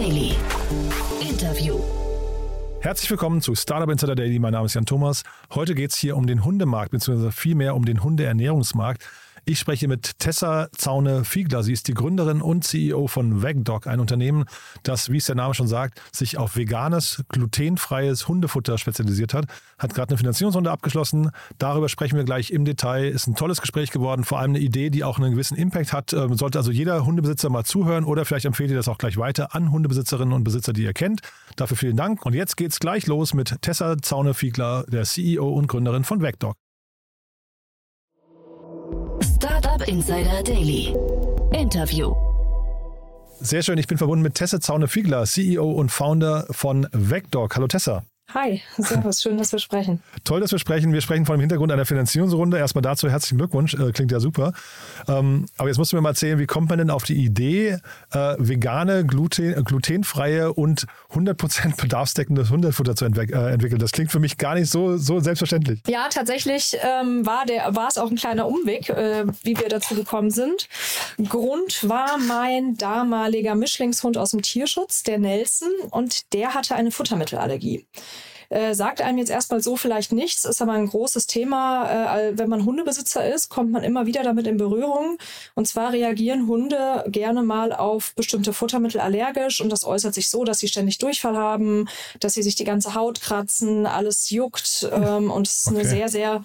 Daily. Interview. Herzlich willkommen zu Startup Insider Daily. Mein Name ist Jan Thomas. Heute geht es hier um den Hundemarkt, beziehungsweise vielmehr um den Hundeernährungsmarkt. Ich spreche mit Tessa Zaune-Fiegler. Sie ist die Gründerin und CEO von VegDog, ein Unternehmen, das, wie es der Name schon sagt, sich auf veganes, glutenfreies Hundefutter spezialisiert hat. Hat gerade eine Finanzierungsrunde abgeschlossen. Darüber sprechen wir gleich im Detail. Ist ein tolles Gespräch geworden, vor allem eine Idee, die auch einen gewissen Impact hat. Ähm, sollte also jeder Hundebesitzer mal zuhören oder vielleicht empfehlt ihr das auch gleich weiter an Hundebesitzerinnen und Besitzer, die ihr kennt. Dafür vielen Dank. Und jetzt geht's gleich los mit Tessa Zaune-Fiegler, der CEO und Gründerin von VegDog. Startup Insider Daily. Interview. Sehr schön, ich bin verbunden mit Tessa Zaune-Fiegler, CEO und Founder von VegDog. Hallo Tessa. Hi, servus, schön, dass wir sprechen. Toll, dass wir sprechen. Wir sprechen vor dem Hintergrund einer Finanzierungsrunde. Erstmal dazu herzlichen Glückwunsch, äh, klingt ja super. Ähm, aber jetzt musst du mir mal erzählen, wie kommt man denn auf die Idee, äh, vegane, gluten, glutenfreie und 100% bedarfsdeckendes Hundefutter zu äh, entwickeln? Das klingt für mich gar nicht so, so selbstverständlich. Ja, tatsächlich ähm, war, der, war es auch ein kleiner Umweg, äh, wie wir dazu gekommen sind. Grund war mein damaliger Mischlingshund aus dem Tierschutz, der Nelson, und der hatte eine Futtermittelallergie. Äh, sagt einem jetzt erstmal so vielleicht nichts, ist aber ein großes Thema. Äh, wenn man Hundebesitzer ist, kommt man immer wieder damit in Berührung. Und zwar reagieren Hunde gerne mal auf bestimmte Futtermittel allergisch und das äußert sich so, dass sie ständig Durchfall haben, dass sie sich die ganze Haut kratzen, alles juckt ähm, und es ist okay. eine sehr, sehr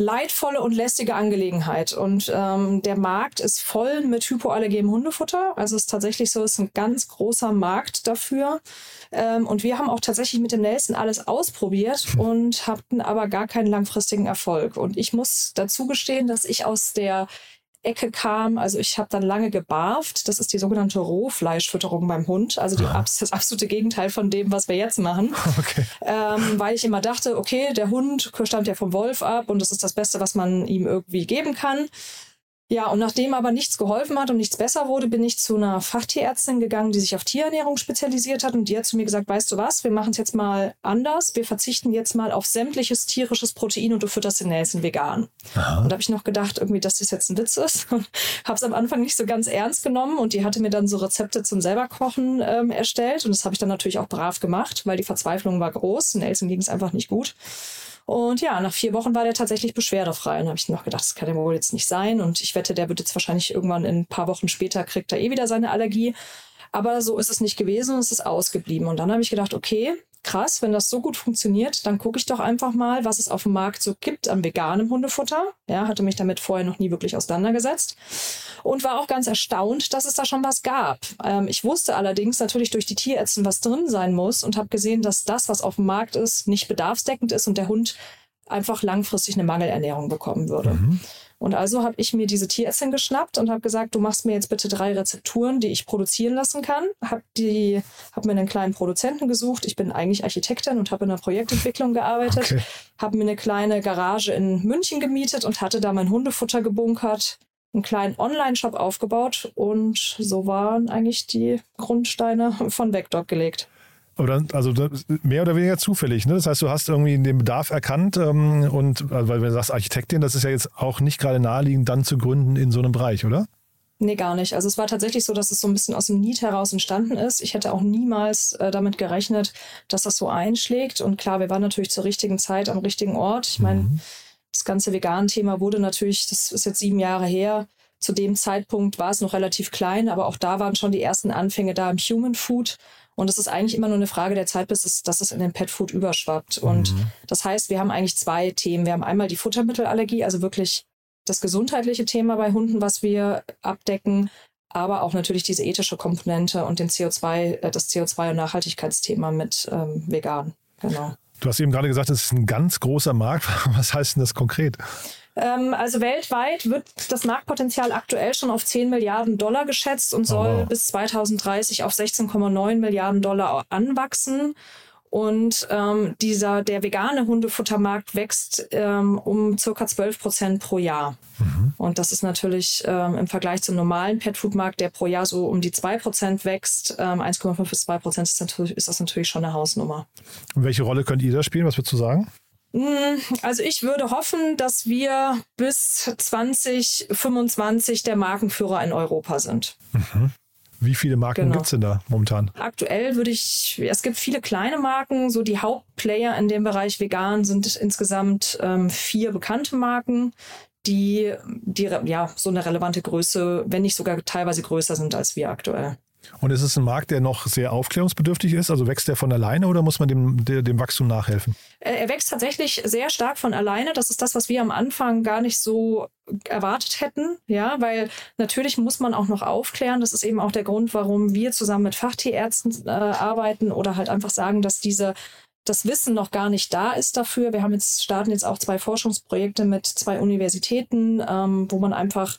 leidvolle und lästige Angelegenheit. Und ähm, der Markt ist voll mit hypoallergenem Hundefutter. Also es ist tatsächlich so, es ist ein ganz großer Markt dafür. Ähm, und wir haben auch tatsächlich mit dem Nelson alles ausprobiert und hatten aber gar keinen langfristigen Erfolg. Und ich muss dazu gestehen, dass ich aus der Ecke kam. Also ich habe dann lange gebarft. Das ist die sogenannte Rohfleischfütterung beim Hund. Also die, das absolute Gegenteil von dem, was wir jetzt machen. Okay. Ähm, weil ich immer dachte, okay, der Hund stammt ja vom Wolf ab und das ist das Beste, was man ihm irgendwie geben kann. Ja, und nachdem aber nichts geholfen hat und nichts besser wurde, bin ich zu einer Fachtierärztin gegangen, die sich auf Tierernährung spezialisiert hat. Und die hat zu mir gesagt, weißt du was, wir machen es jetzt mal anders. Wir verzichten jetzt mal auf sämtliches tierisches Protein und du fütterst den Nelson vegan. Aha. Und da habe ich noch gedacht, irgendwie, dass das jetzt ein Witz ist. Und habe es am Anfang nicht so ganz ernst genommen. Und die hatte mir dann so Rezepte zum selberkochen ähm, erstellt. Und das habe ich dann natürlich auch brav gemacht, weil die Verzweiflung war groß. Nelson ging es einfach nicht gut. Und ja, nach vier Wochen war der tatsächlich beschwerdefrei. Und habe ich noch gedacht, das kann ja wohl jetzt nicht sein. Und ich wette, der wird jetzt wahrscheinlich irgendwann in ein paar Wochen später kriegt er eh wieder seine Allergie. Aber so ist es nicht gewesen und es ist ausgeblieben. Und dann habe ich gedacht, okay, krass, wenn das so gut funktioniert, dann gucke ich doch einfach mal, was es auf dem Markt so gibt an veganem Hundefutter. Ja, hatte mich damit vorher noch nie wirklich auseinandergesetzt und war auch ganz erstaunt, dass es da schon was gab. Ähm, ich wusste allerdings natürlich durch die Tierärzte, was drin sein muss und habe gesehen, dass das, was auf dem Markt ist, nicht bedarfsdeckend ist und der Hund einfach langfristig eine Mangelernährung bekommen würde. Mhm. Und also habe ich mir diese Tierärztin geschnappt und habe gesagt, du machst mir jetzt bitte drei Rezepturen, die ich produzieren lassen kann. Habe die, habe mir einen kleinen Produzenten gesucht. Ich bin eigentlich Architektin und habe in der Projektentwicklung gearbeitet. Okay. Habe mir eine kleine Garage in München gemietet und hatte da mein Hundefutter gebunkert, einen kleinen Online-Shop aufgebaut und so waren eigentlich die Grundsteine von Vector gelegt. Oder, also mehr oder weniger zufällig. Ne? Das heißt, du hast irgendwie den Bedarf erkannt ähm, und also, weil wenn du sagst Architektin, das ist ja jetzt auch nicht gerade naheliegend, dann zu gründen in so einem Bereich, oder? Nee, gar nicht. Also es war tatsächlich so, dass es so ein bisschen aus dem Need heraus entstanden ist. Ich hätte auch niemals äh, damit gerechnet, dass das so einschlägt. Und klar, wir waren natürlich zur richtigen Zeit am richtigen Ort. Ich meine, mhm. das ganze Vegan-Thema wurde natürlich, das ist jetzt sieben Jahre her. Zu dem Zeitpunkt war es noch relativ klein, aber auch da waren schon die ersten Anfänge da im Human Food. Und es ist eigentlich immer nur eine Frage der Zeit, bis es, dass es in den Pet Food überschwappt. Und mhm. das heißt, wir haben eigentlich zwei Themen. Wir haben einmal die Futtermittelallergie, also wirklich das gesundheitliche Thema bei Hunden, was wir abdecken, aber auch natürlich diese ethische Komponente und den CO2, äh, das CO2 und Nachhaltigkeitsthema mit ähm, vegan. Genau. Du hast eben gerade gesagt, es ist ein ganz großer Markt. Was heißt denn das konkret? Ähm, also weltweit wird das Marktpotenzial aktuell schon auf 10 Milliarden Dollar geschätzt und soll oh. bis 2030 auf 16,9 Milliarden Dollar anwachsen. Und ähm, dieser, der vegane Hundefuttermarkt wächst ähm, um circa 12 Prozent pro Jahr. Mhm. Und das ist natürlich ähm, im Vergleich zum normalen Petfood-Markt, der pro Jahr so um die 2 Prozent wächst, ähm, 1,5 bis 2 Prozent ist, ist das natürlich schon eine Hausnummer. Und welche Rolle könnt ihr da spielen? Was würdest du sagen? Hm, also ich würde hoffen, dass wir bis 2025 der Markenführer in Europa sind. Mhm. Wie viele Marken Genau. gibt es denn da momentan? Aktuell würde ich, es gibt viele kleine Marken, so die Hauptplayer in dem Bereich vegan sind insgesamt ähm, vier bekannte Marken, die, die ja so eine relevante Größe, wenn nicht sogar teilweise größer sind als wir aktuell. Und ist es ein Markt, der noch sehr aufklärungsbedürftig ist? Also wächst der von alleine oder muss man dem, dem Wachstum nachhelfen? Äh, Er wächst tatsächlich sehr stark von alleine. Das ist das, was wir am Anfang gar nicht so erwartet hätten. Ja, weil natürlich muss man auch noch aufklären. Das ist eben auch der Grund, warum wir zusammen mit Fachtierärzten äh, arbeiten oder halt einfach sagen, dass diese das Wissen noch gar nicht da ist dafür. Wir haben jetzt starten jetzt auch zwei Forschungsprojekte mit zwei Universitäten, ähm, wo man einfach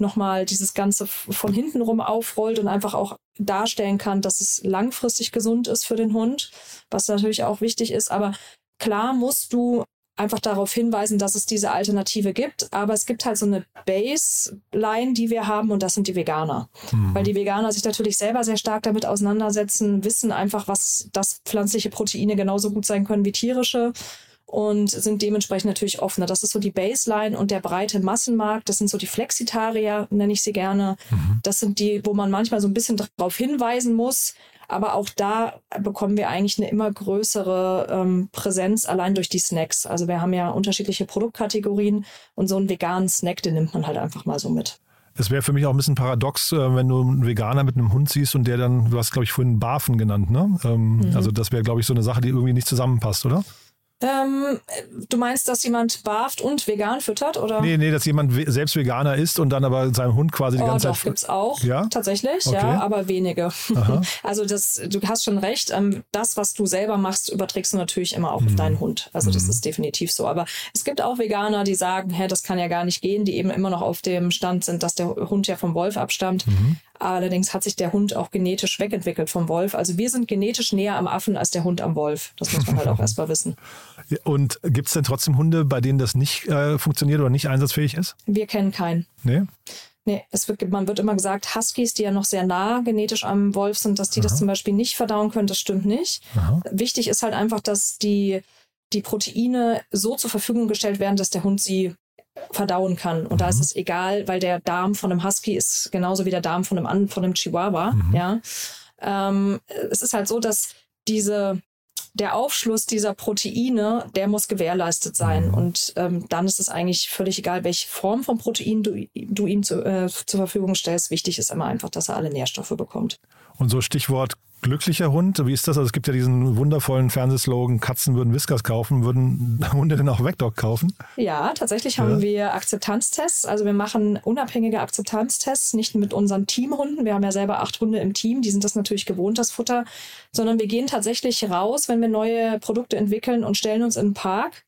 nochmal dieses Ganze von hinten rum aufrollt und einfach auch darstellen kann, dass es langfristig gesund ist für den Hund, was natürlich auch wichtig ist. Aber klar musst du einfach darauf hinweisen, dass es diese Alternative gibt. Aber es gibt halt so eine Baseline, die wir haben, und das sind die Veganer. Weil die Veganer sich natürlich selber sehr stark damit auseinandersetzen, wissen einfach, was dass pflanzliche Proteine genauso gut sein können wie tierische und sind dementsprechend natürlich offener. Das ist so die Baseline und der breite Massenmarkt. Das sind so die Flexitarier, nenne ich sie gerne. Das sind die, wo man manchmal so ein bisschen darauf hinweisen muss. Aber auch da bekommen wir eigentlich eine immer größere ähm, Präsenz allein durch die Snacks. Also wir haben ja unterschiedliche Produktkategorien und so einen veganen Snack, den nimmt man halt einfach mal so mit. Es wäre für mich auch ein bisschen paradox, äh, wenn du einen Veganer mit einem Hund siehst und der dann, du hast, glaube ich, vorhin Barfen genannt, ne? Ähm, Mhm. Also das wäre, glaube ich, so eine Sache, die irgendwie nicht zusammenpasst, oder? Ähm, du meinst, dass jemand barft und vegan füttert, oder? Nee, nee, dass jemand we- selbst Veganer ist und dann aber seinem Hund quasi die Oh, ganze doch, Zeit. gibt's auch. Ja? Tatsächlich, Okay. ja, aber wenige. Aha. Also das, du hast schon recht, ähm, das, was du selber machst, überträgst du natürlich immer auch auf deinen Hund. Also das ist definitiv so. Aber es gibt auch Veganer, die sagen, hä, das kann ja gar nicht gehen, die eben immer noch auf dem Stand sind, dass der Hund ja vom Wolf abstammt. Allerdings hat sich der Hund auch genetisch wegentwickelt vom Wolf. Also wir sind genetisch näher am Affen als der Hund am Wolf. Das muss man halt auch erstmal wissen. Und gibt es denn trotzdem Hunde, bei denen das nicht äh, funktioniert oder nicht einsatzfähig ist? Wir kennen keinen. Nee? Nee, es wird, man wird immer gesagt, Huskies, die ja noch sehr nah genetisch am Wolf sind, dass die das zum Beispiel nicht verdauen können. Das stimmt nicht. Aha. Wichtig ist halt einfach, dass die, die Proteine so zur Verfügung gestellt werden, dass der Hund sie verdauen kann. Und da ist es egal, weil der Darm von einem Husky ist genauso wie der Darm von einem, von einem Chihuahua. Ja. Ähm, es ist halt so, dass diese der Aufschluss dieser Proteine, der muss gewährleistet sein. Und ähm, dann ist es eigentlich völlig egal, welche Form von Protein du, du ihm zu, äh, zur Verfügung stellst. Wichtig ist immer einfach, dass er alle Nährstoffe bekommt. Und so Stichwort glücklicher Hund, wie ist das? Also es gibt ja diesen wundervollen Fernsehslogan, Katzen würden Whiskers kaufen, würden Hunde denn auch Wegdog kaufen? Ja, tatsächlich haben wir Akzeptanztests. Also wir machen unabhängige Akzeptanztests, nicht mit unseren Teamhunden. Wir haben ja selber acht Hunde im Team, die sind das natürlich gewohnt, das Futter, sondern wir gehen tatsächlich raus, wenn wir neue Produkte entwickeln und stellen uns in den Park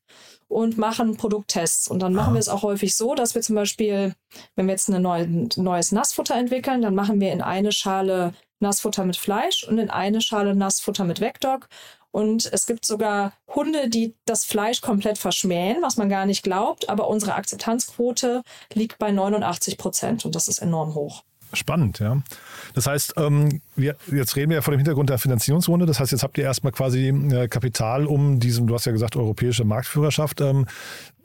und machen Produkttests. Und dann machen wir es auch häufig so, dass wir zum Beispiel, wenn wir jetzt ein neue, neues Nassfutter entwickeln, dann machen wir in eine Schale Nassfutter mit Fleisch und in eine Schale Nassfutter mit Vecdog. Und es gibt sogar Hunde, die das Fleisch komplett verschmähen, was man gar nicht glaubt. Aber unsere Akzeptanzquote liegt bei 89 Prozent und das ist enorm hoch. Spannend, ja. Das heißt, ähm, wir, jetzt reden wir ja vor dem Hintergrund der Finanzierungsrunde. Das heißt, jetzt habt ihr erstmal quasi äh, Kapital um diesen, du hast ja gesagt, europäische Marktführerschaft. Ähm,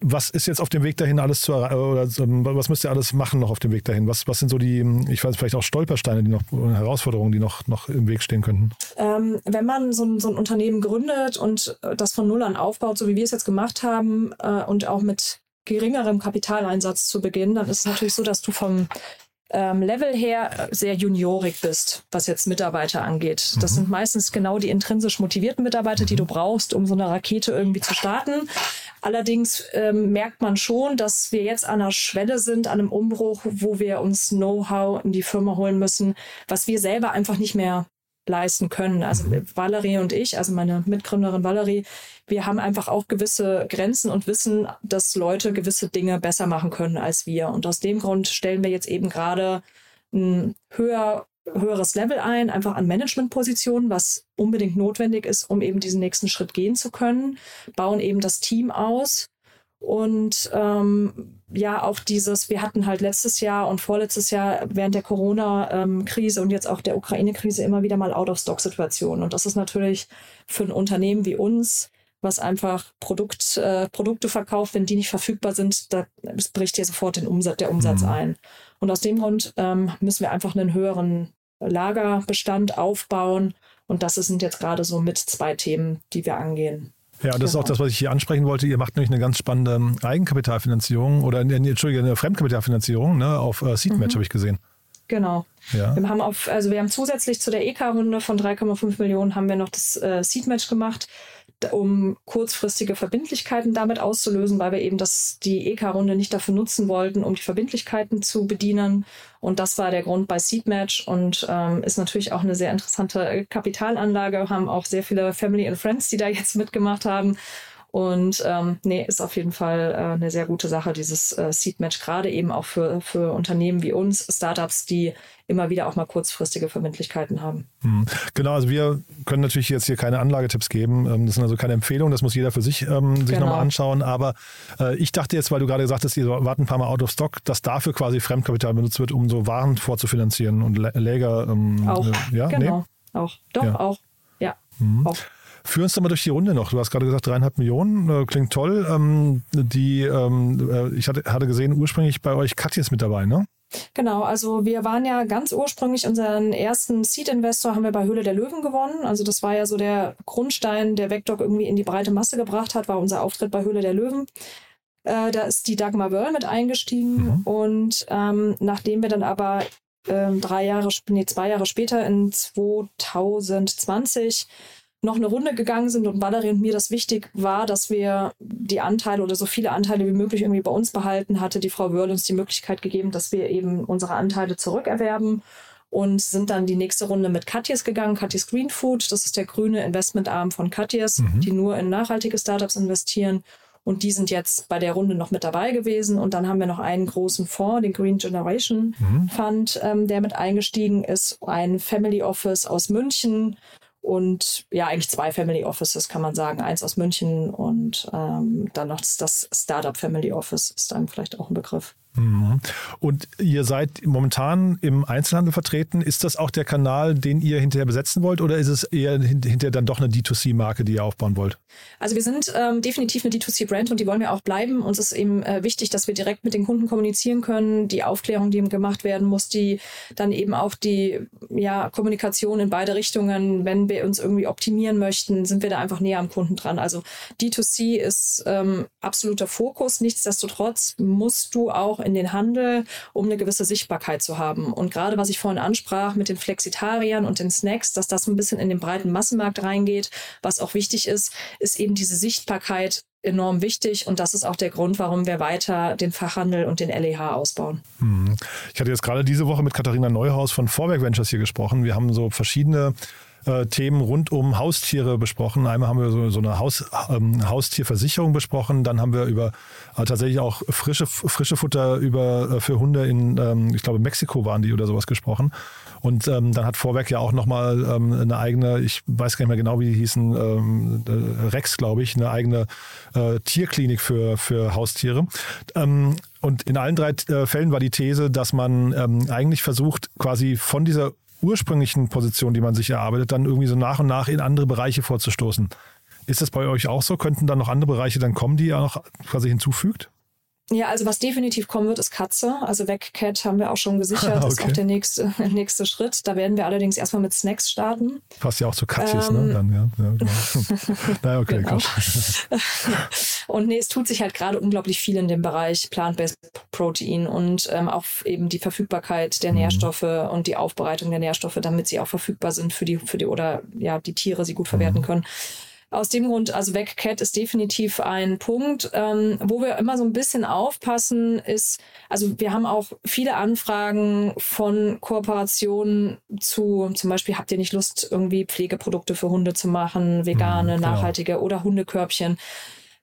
was ist jetzt auf dem Weg dahin alles zu erreichen? Oder ähm, was müsst ihr alles machen noch auf dem Weg dahin? Was, was sind so die, ich weiß vielleicht auch Stolpersteine, die noch, Herausforderungen, die noch, noch im Weg stehen könnten? Ähm, wenn man so ein, so ein Unternehmen gründet und äh, das von Null an aufbaut, so wie wir es jetzt gemacht haben äh, und auch mit geringerem Kapitaleinsatz zu Beginn, dann ist es natürlich so, dass du vom ähm, Level her äh, sehr juniorig bist, was jetzt Mitarbeiter angeht. Das sind meistens genau die intrinsisch motivierten Mitarbeiter, die du brauchst, um so eine Rakete irgendwie zu starten. Allerdings ähm, merkt man schon, dass wir jetzt an einer Schwelle sind, an einem Umbruch, wo wir uns Know-how in die Firma holen müssen, was wir selber einfach nicht mehr leisten können. Also Valerie und ich, also meine Mitgründerin Valerie, wir haben einfach auch gewisse Grenzen und wissen, dass Leute gewisse Dinge besser machen können als wir. Und aus dem Grund stellen wir jetzt eben gerade ein höher, höheres Level ein, einfach an Managementpositionen, was unbedingt notwendig ist, um eben diesen nächsten Schritt gehen zu können, bauen eben das Team aus. Und ähm, ja, auch dieses, wir hatten halt letztes Jahr und vorletztes Jahr während der Corona-Krise und jetzt auch der Ukraine-Krise immer wieder mal Out-of-Stock-Situationen. Und das ist natürlich für ein Unternehmen wie uns, was einfach Produkt, äh, Produkte verkauft, wenn die nicht verfügbar sind, da bricht dir sofort den Umsatz, der Umsatz ein. Und aus dem Grund ähm, müssen wir einfach einen höheren Lagerbestand aufbauen. Und das sind jetzt gerade so mit zwei Themen, die wir angehen. Ja, das ist auch genau. das, was ich hier ansprechen wollte. Ihr macht nämlich eine ganz spannende ähm, Eigenkapitalfinanzierung oder Entschuldige, eine Fremdkapitalfinanzierung ne, auf äh, Seedmatch, mhm. habe ich gesehen. Genau. Ja. Wir haben auf, also wir haben zusätzlich zu der EK-Runde von 3,5 Millionen haben wir noch das äh, Seed-Match gemacht, um kurzfristige Verbindlichkeiten damit auszulösen, weil wir eben das, die EK-Runde nicht dafür nutzen wollten, um die Verbindlichkeiten zu bedienen. Und das war der Grund bei Seed-Match und ähm, ist natürlich auch eine sehr interessante Kapitalanlage. Haben auch sehr viele Family and Friends, die da jetzt mitgemacht haben. Und ähm, nee, ist auf jeden Fall äh, eine sehr gute Sache, dieses äh, Seed-Match, gerade eben auch für, für Unternehmen wie uns, Startups, die immer wieder auch mal kurzfristige Verbindlichkeiten haben. Hm. Genau, also wir können natürlich jetzt hier keine Anlagetipps geben. Ähm, das sind also keine Empfehlungen, das muss jeder für sich ähm, sich genau. nochmal anschauen. Aber äh, ich dachte jetzt, weil du gerade gesagt hast, ihr warten ein paar Mal out of stock, dass dafür quasi Fremdkapital benutzt wird, um so Waren vorzufinanzieren und Läger. Ähm, auch, äh, ja? genau, nee? auch. Doch, ja. auch. Ja, mhm. auch. Führ uns doch mal durch die Runde noch. Du hast gerade gesagt, dreieinhalb Millionen, äh, klingt toll. Ähm, die, ähm, äh, ich hatte, hatte gesehen, ursprünglich bei euch Katja ist mit dabei, ne? Genau, also wir waren ja ganz ursprünglich unseren ersten Seed-Investor haben wir bei Höhle der Löwen gewonnen. Also das war ja so der Grundstein, der Vecdoc irgendwie in die breite Masse gebracht hat, war unser Auftritt bei Höhle der Löwen. Äh, da ist die Dagmar Wörl mit eingestiegen mhm. und ähm, nachdem wir dann aber ähm, drei Jahre, nee, zwei Jahre später in 2020 noch eine Runde gegangen sind und Valerie und mir das wichtig war, dass wir die Anteile oder so viele Anteile wie möglich irgendwie bei uns behalten, hatte die Frau Wörl uns die Möglichkeit gegeben, dass wir eben unsere Anteile zurückerwerben und sind dann die nächste Runde mit Katjes gegangen. Katjes Green Food, das ist der grüne Investmentarm von Katjes, mhm. die nur in nachhaltige Startups investieren. Und die sind jetzt bei der Runde noch mit dabei gewesen. Und dann haben wir noch einen großen Fonds, den Green Generation mhm. Fund, ähm, der mit eingestiegen ist. Ein Family Office aus München, und ja, eigentlich zwei Family Offices kann man sagen. Eins aus München und ähm, dann noch das, Startup Family Office ist dann vielleicht auch ein Begriff. Mhm. Und ihr seid momentan im Einzelhandel vertreten. Ist das auch der Kanal, den ihr hinterher besetzen wollt oder ist es eher hinterher dann doch eine D2C-Marke, die ihr aufbauen wollt? Also wir sind ähm, definitiv eine D2C-Brand und die wollen wir auch bleiben. Uns ist eben äh, wichtig, dass wir direkt mit den Kunden kommunizieren können. Die Aufklärung, die gemacht werden muss, die dann eben auch die ja, Kommunikation in beide Richtungen. Wenn wir uns irgendwie optimieren möchten, sind wir da einfach näher am Kunden dran. Also D2C ist ähm, absoluter Fokus. Nichtsdestotrotz musst du auch in den Handel, um eine gewisse Sichtbarkeit zu haben. Und gerade was ich vorhin ansprach mit den Flexitariern und den Snacks, dass das ein bisschen in den breiten Massenmarkt reingeht, was auch wichtig ist, ist eben diese Sichtbarkeit enorm wichtig und das ist auch der Grund, warum wir weiter den Fachhandel und den LEH ausbauen. Hm. Ich hatte jetzt gerade diese Woche mit Katharina Neuhaus von Vorwerk Ventures hier gesprochen. Wir haben so verschiedene äh, Themen rund um Haustiere besprochen. Einmal haben wir so, so eine Haus, ähm, Haustierversicherung besprochen, dann haben wir über äh, tatsächlich auch frische, frische Futter über, äh, für Hunde in, ähm, ich glaube, Mexiko waren die oder sowas gesprochen. Und ähm, dann hat Vorwerk ja auch nochmal ähm, eine eigene, ich weiß gar nicht mehr genau, wie die hießen, ähm, äh, Rex, glaube ich, eine eigene äh, Tierklinik für, für Haustiere. Ähm, und in allen drei äh, Fällen war die These, dass man ähm, eigentlich versucht, quasi von dieser ursprünglichen Position, die man sich erarbeitet, dann irgendwie so nach und nach in andere Bereiche vorzustoßen. Ist das bei euch auch so? Könnten dann noch andere Bereiche dann kommen, die ihr noch quasi hinzufügt? Ja, also was definitiv kommen wird, ist Katze. Also Wegcat haben wir auch schon gesichert. okay. Das ist auch der nächste, nächste Schritt. Da werden wir allerdings erstmal mit Snacks starten. Passt ja auch zu Katjes, ne? ähm, ne? Dann, ja. ja genau. naja, okay, genau. Und nee, es tut sich halt gerade unglaublich viel in dem Bereich Plant-Based Protein und ähm, auch eben die Verfügbarkeit der mhm. Nährstoffe und die Aufbereitung der Nährstoffe, damit sie auch verfügbar sind für die, für die oder ja, die Tiere sie gut verwerten mhm. können. Aus dem Grund, also Wegcat ist definitiv ein Punkt. Ähm, wo wir immer so ein bisschen aufpassen, ist, also wir haben auch viele Anfragen von Kooperationen zu, zum Beispiel habt ihr nicht Lust, irgendwie Pflegeprodukte für Hunde zu machen, vegane, mhm, nachhaltige oder Hundekörbchen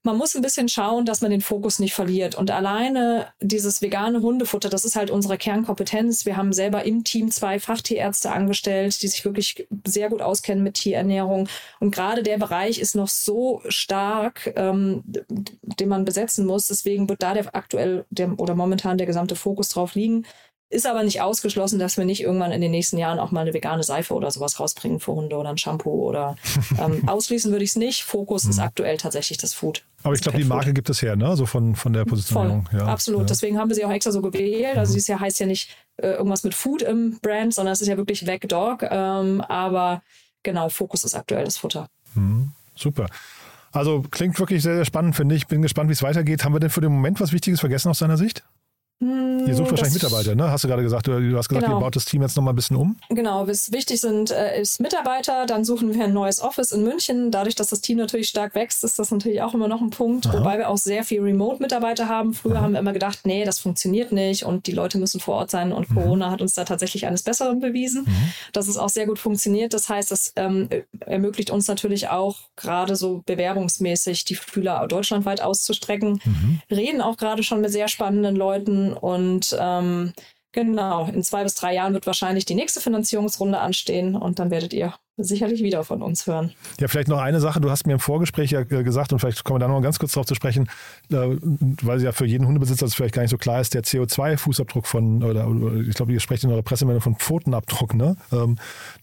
man muss ein bisschen schauen, dass man den Fokus nicht verliert. Und alleine dieses vegane Hundefutter, das ist halt unsere Kernkompetenz. Wir haben selber im Team zwei Fachtierärzte angestellt, die sich wirklich sehr gut auskennen mit Tierernährung. Und gerade der Bereich ist noch so stark, ähm, den man besetzen muss. Deswegen wird da der aktuell der, oder momentan der gesamte Fokus drauf liegen. Ist aber nicht ausgeschlossen, dass wir nicht irgendwann in den nächsten Jahren auch mal eine vegane Seife oder sowas rausbringen für Hunde oder ein Shampoo oder ähm, ausschließen würde ich es nicht. Fokus ist mhm. aktuell tatsächlich das Food. Aber ich glaube, die Marke gibt es her, ne? So von, von der Positionierung. Voll. Ja, absolut. Ja. Deswegen haben wir sie auch extra so gewählt. Also mhm. dieses Jahr heißt ja nicht äh, irgendwas mit Food im Brand, sondern es ist ja wirklich Weg Dog. Ähm, aber genau, Fokus ist aktuell das Futter. Mhm, super. Also klingt wirklich sehr, sehr spannend, finde ich. Bin gespannt, wie es weitergeht. Haben wir denn für den Moment was Wichtiges vergessen aus deiner Sicht? Ihr sucht wahrscheinlich Mitarbeiter, ne? Hast du gerade gesagt, du, du hast gesagt, genau. ihr baut das Team jetzt nochmal ein bisschen um. Genau, was wichtig sind, äh, ist Mitarbeiter. Dann suchen wir ein neues Office in München. Dadurch, dass das Team natürlich stark wächst, ist das natürlich auch immer noch ein Punkt. Aha. Wobei wir auch sehr viel Remote-Mitarbeiter haben. Früher Aha. haben wir immer gedacht, nee, das funktioniert nicht und die Leute müssen vor Ort sein. Und mhm. Corona hat uns da tatsächlich eines Besseren bewiesen, mhm. dass es auch sehr gut funktioniert. Das heißt, das ähm, ermöglicht uns natürlich auch gerade so bewerbungsmäßig die Fühler deutschlandweit auszustrecken. Mhm. Reden auch gerade schon mit sehr spannenden Leuten und ähm, genau, in zwei bis drei Jahren wird wahrscheinlich die nächste Finanzierungsrunde anstehen und dann werdet ihr sicherlich wieder von uns hören. Ja, vielleicht noch eine Sache. Du hast mir im Vorgespräch ja äh, gesagt, und vielleicht kommen wir da noch ganz kurz drauf zu sprechen, äh, weil ja für jeden Hundebesitzer das vielleicht gar nicht so klar ist, der CO2-Fußabdruck von, oder, ich glaube, ihr sprecht in eurer Pressemeldung von Pfotenabdruck, ne? Ähm,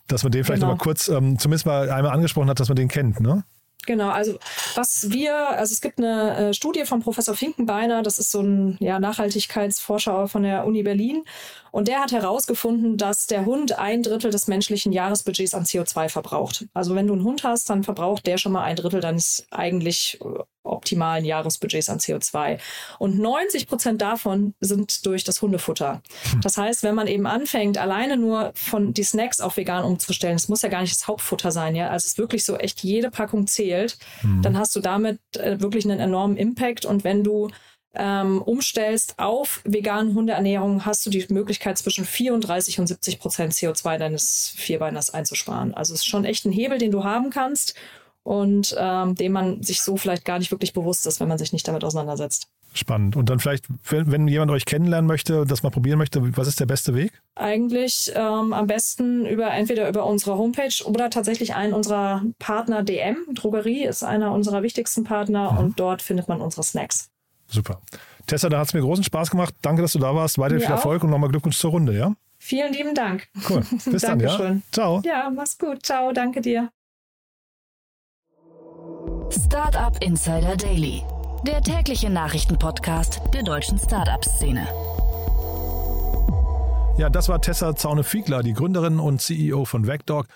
dass man den vielleicht genau. noch mal kurz, ähm, zumindest mal einmal angesprochen hat, dass man den kennt, ne? Genau, also was wir, also es gibt eine äh, Studie von Professor Finkenbeiner, das ist so ein ja, Nachhaltigkeitsforscher von der Uni Berlin und der hat herausgefunden, dass der Hund ein Drittel des menschlichen Jahresbudgets an CO2 verbraucht. Also wenn du einen Hund hast, dann verbraucht der schon mal ein Drittel deines eigentlich äh, optimalen Jahresbudgets an CO2. Und 90 Prozent davon sind durch das Hundefutter. Hm. Das heißt, wenn man eben anfängt, alleine nur von die Snacks auf vegan umzustellen, es muss ja gar nicht das Hauptfutter sein, ja, also es ist wirklich so echt jede Packung zählt, mhm. dann hast du damit äh, wirklich einen enormen Impact. Und wenn du ähm, umstellst auf vegane Hundeernährung, hast du die Möglichkeit, zwischen 34 und 70 Prozent CO2 deines Vierbeiners einzusparen. Also es ist schon echt ein Hebel, den du haben kannst und ähm, dem man sich so vielleicht gar nicht wirklich bewusst ist, wenn man sich nicht damit auseinandersetzt. Spannend. Und dann vielleicht, wenn, wenn jemand euch kennenlernen möchte, das mal probieren möchte, was ist der beste Weg? Eigentlich ähm, am besten über entweder über unsere Homepage oder tatsächlich einen unserer Partner DM. Drogerie ist einer unserer wichtigsten Partner mhm. und dort findet man unsere Snacks. Super. Tessa, da hat es mir großen Spaß gemacht. Danke, dass du da warst. Weiter viel Erfolg und nochmal Glückwunsch zur Runde, ja? Vielen lieben Dank. Cool. Bis dann, ja? Ciao. Ja, mach's gut. Ciao, danke dir. Startup Insider Daily, der tägliche Nachrichtenpodcast der deutschen Startup-Szene. Ja, das war Tessa Zaune-Fiegler, die Gründerin und CEO von Vecdog.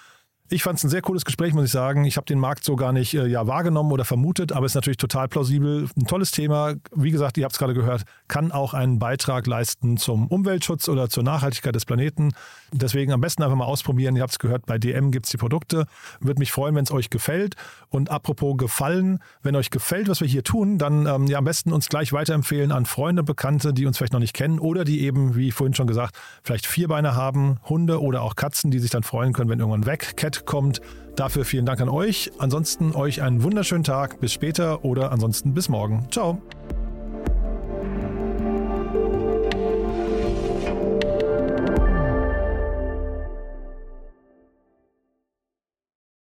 Ich fand es ein sehr cooles Gespräch, muss ich sagen. Ich habe den Markt so gar nicht äh, ja, wahrgenommen oder vermutet, aber es ist natürlich total plausibel. Ein tolles Thema. Wie gesagt, ihr habt es gerade gehört, kann auch einen Beitrag leisten zum Umweltschutz oder zur Nachhaltigkeit des Planeten. Deswegen am besten einfach mal ausprobieren. Ihr habt es gehört, bei DM gibt es die Produkte. Würde mich freuen, wenn es euch gefällt. Und apropos gefallen, wenn euch gefällt, was wir hier tun, dann ähm, ja am besten uns gleich weiterempfehlen an Freunde, Bekannte, die uns vielleicht noch nicht kennen oder die eben, wie vorhin schon gesagt, vielleicht Vierbeine haben, Hunde oder auch Katzen, die sich dann freuen können, wenn irgendwann weg Kommt. Dafür vielen Dank an euch. Ansonsten euch einen wunderschönen Tag. Bis später oder ansonsten bis morgen. Ciao.